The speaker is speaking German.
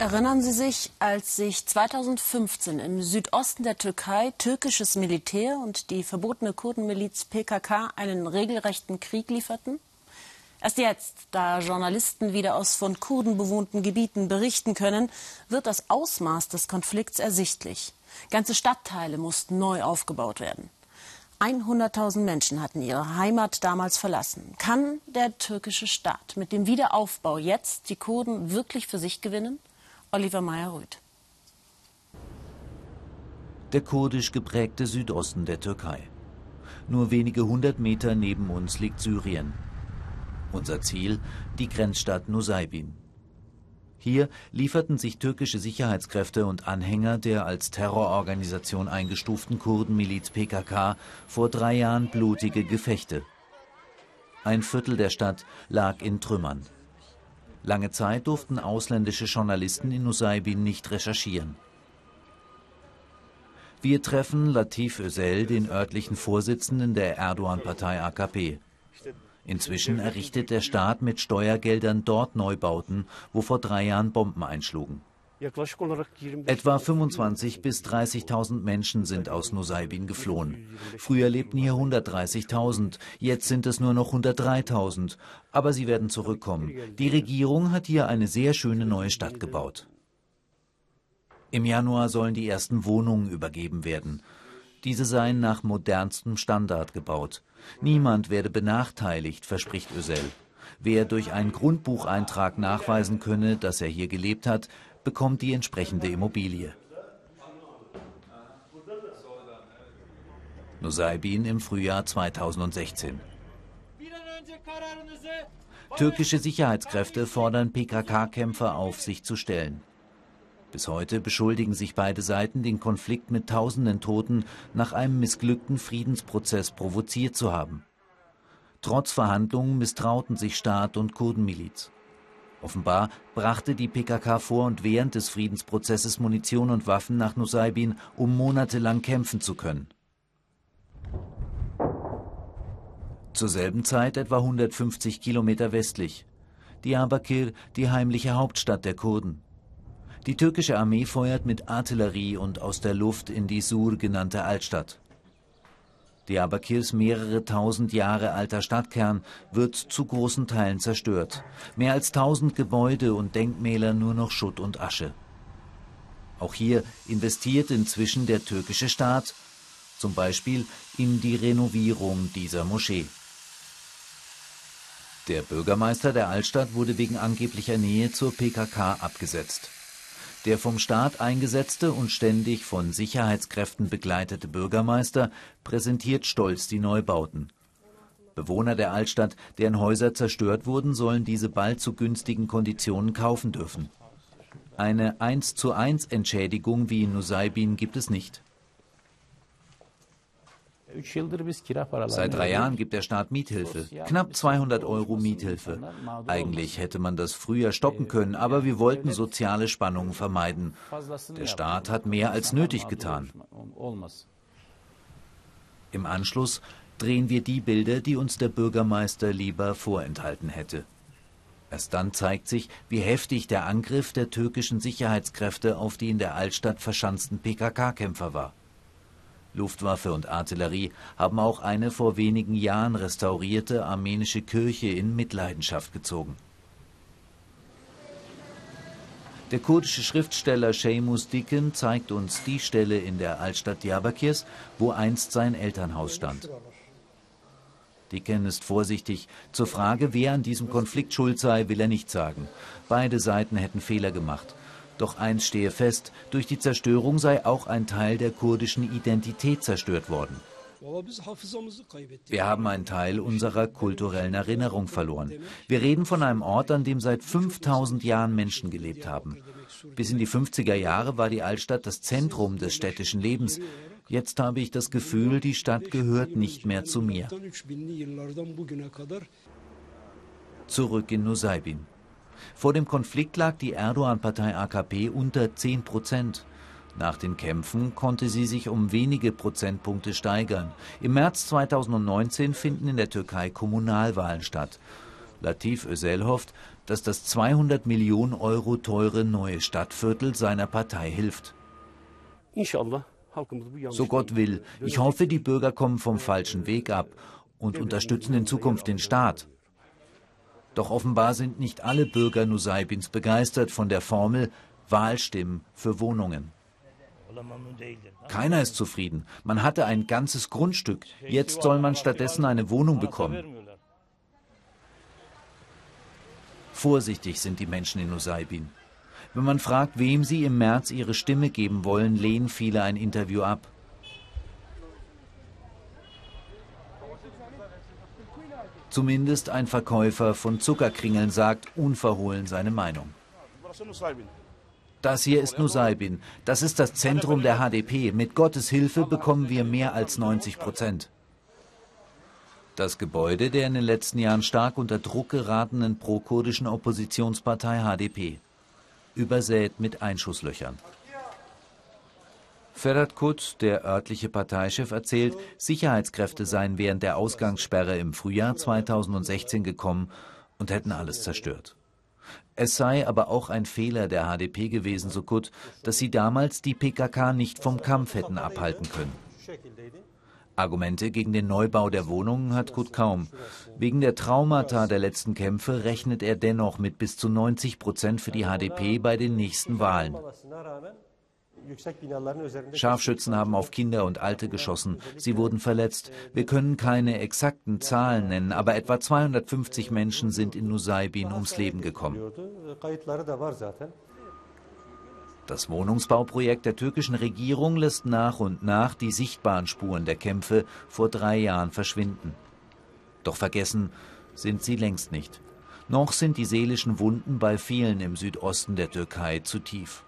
Erinnern Sie sich, als sich 2015 im Südosten der Türkei türkisches Militär und die verbotene Kurdenmiliz PKK einen regelrechten Krieg lieferten? Erst jetzt, da Journalisten wieder aus von Kurden bewohnten Gebieten berichten können, wird das Ausmaß des Konflikts ersichtlich. Ganze Stadtteile mussten neu aufgebaut werden. 100.000 Menschen hatten ihre Heimat damals verlassen. Kann der türkische Staat mit dem Wiederaufbau jetzt die Kurden wirklich für sich gewinnen? Oliver Meyer-Rüth. Der kurdisch geprägte Südosten der Türkei. Nur wenige hundert Meter neben uns liegt Syrien. Unser Ziel die Grenzstadt Nusaybin. Hier lieferten sich türkische Sicherheitskräfte und Anhänger der als Terrororganisation eingestuften Kurdenmiliz PKK vor drei Jahren blutige Gefechte. Ein Viertel der Stadt lag in Trümmern. Lange Zeit durften ausländische Journalisten in Nusaybin nicht recherchieren. Wir treffen Latif Özel, den örtlichen Vorsitzenden der Erdogan-Partei AKP. Inzwischen errichtet der Staat mit Steuergeldern dort Neubauten, wo vor drei Jahren Bomben einschlugen. Etwa 25 bis 30.000 Menschen sind aus Nusaybin geflohen. Früher lebten hier 130.000, jetzt sind es nur noch 103.000. Aber sie werden zurückkommen. Die Regierung hat hier eine sehr schöne neue Stadt gebaut. Im Januar sollen die ersten Wohnungen übergeben werden. Diese seien nach modernstem Standard gebaut. Niemand werde benachteiligt, verspricht Ösel. Wer durch einen Grundbucheintrag nachweisen könne, dass er hier gelebt hat, bekommt die entsprechende Immobilie. Nusaybin im Frühjahr 2016. Türkische Sicherheitskräfte fordern PKK-Kämpfer auf, sich zu stellen. Bis heute beschuldigen sich beide Seiten, den Konflikt mit tausenden Toten nach einem missglückten Friedensprozess provoziert zu haben. Trotz Verhandlungen misstrauten sich Staat und Kurdenmiliz. Offenbar brachte die PKK vor und während des Friedensprozesses Munition und Waffen nach Nusaybin, um monatelang kämpfen zu können. Zur selben Zeit etwa 150 Kilometer westlich. Diyarbakir, die heimliche Hauptstadt der Kurden. Die türkische Armee feuert mit Artillerie und aus der Luft in die Sur genannte Altstadt. Diabakirs mehrere tausend Jahre alter Stadtkern wird zu großen Teilen zerstört. Mehr als tausend Gebäude und Denkmäler nur noch Schutt und Asche. Auch hier investiert inzwischen der türkische Staat, zum Beispiel in die Renovierung dieser Moschee. Der Bürgermeister der Altstadt wurde wegen angeblicher Nähe zur PKK abgesetzt. Der vom Staat eingesetzte und ständig von Sicherheitskräften begleitete Bürgermeister präsentiert stolz die Neubauten. Bewohner der Altstadt, deren Häuser zerstört wurden, sollen diese bald zu günstigen Konditionen kaufen dürfen. Eine 1 zu 1 Entschädigung wie in Nusaybin gibt es nicht. Seit drei Jahren gibt der Staat Miethilfe. Knapp 200 Euro Miethilfe. Eigentlich hätte man das früher stoppen können, aber wir wollten soziale Spannungen vermeiden. Der Staat hat mehr als nötig getan. Im Anschluss drehen wir die Bilder, die uns der Bürgermeister lieber vorenthalten hätte. Erst dann zeigt sich, wie heftig der Angriff der türkischen Sicherheitskräfte auf die in der Altstadt verschanzten PKK-Kämpfer war. Luftwaffe und Artillerie haben auch eine vor wenigen Jahren restaurierte armenische Kirche in Mitleidenschaft gezogen. Der kurdische Schriftsteller Seamus Dicken zeigt uns die Stelle in der Altstadt Diyarbakirs, wo einst sein Elternhaus stand. Dicken ist vorsichtig. Zur Frage, wer an diesem Konflikt schuld sei, will er nicht sagen. Beide Seiten hätten Fehler gemacht. Doch eins stehe fest, durch die Zerstörung sei auch ein Teil der kurdischen Identität zerstört worden. Wir haben einen Teil unserer kulturellen Erinnerung verloren. Wir reden von einem Ort, an dem seit 5000 Jahren Menschen gelebt haben. Bis in die 50er Jahre war die Altstadt das Zentrum des städtischen Lebens. Jetzt habe ich das Gefühl, die Stadt gehört nicht mehr zu mir. Zurück in Nusaybin. Vor dem Konflikt lag die Erdogan-Partei AKP unter 10 Prozent. Nach den Kämpfen konnte sie sich um wenige Prozentpunkte steigern. Im März 2019 finden in der Türkei Kommunalwahlen statt. Latif Özel hofft, dass das 200 Millionen Euro teure neue Stadtviertel seiner Partei hilft. So Gott will. Ich hoffe, die Bürger kommen vom falschen Weg ab und unterstützen in Zukunft den Staat. Doch offenbar sind nicht alle Bürger Nusaybins begeistert von der Formel Wahlstimmen für Wohnungen. Keiner ist zufrieden. Man hatte ein ganzes Grundstück. Jetzt soll man stattdessen eine Wohnung bekommen. Vorsichtig sind die Menschen in Nusaybin. Wenn man fragt, wem sie im März ihre Stimme geben wollen, lehnen viele ein Interview ab. Zumindest ein Verkäufer von Zuckerkringeln sagt unverhohlen seine Meinung. Das hier ist Nusaybin. Das ist das Zentrum der HDP. Mit Gottes Hilfe bekommen wir mehr als 90 Prozent. Das Gebäude der in den letzten Jahren stark unter Druck geratenen pro-kurdischen Oppositionspartei HDP. Übersät mit Einschusslöchern. Ferhat Kut, der örtliche Parteichef, erzählt, Sicherheitskräfte seien während der Ausgangssperre im Frühjahr 2016 gekommen und hätten alles zerstört. Es sei aber auch ein Fehler der HDP gewesen, so Kut, dass sie damals die PKK nicht vom Kampf hätten abhalten können. Argumente gegen den Neubau der Wohnungen hat Kut kaum. Wegen der Traumata der letzten Kämpfe rechnet er dennoch mit bis zu 90 Prozent für die HDP bei den nächsten Wahlen. Scharfschützen haben auf Kinder und Alte geschossen. Sie wurden verletzt. Wir können keine exakten Zahlen nennen, aber etwa 250 Menschen sind in Nusaybin ums Leben gekommen. Das Wohnungsbauprojekt der türkischen Regierung lässt nach und nach die sichtbaren Spuren der Kämpfe vor drei Jahren verschwinden. Doch vergessen sind sie längst nicht. Noch sind die seelischen Wunden bei vielen im Südosten der Türkei zu tief.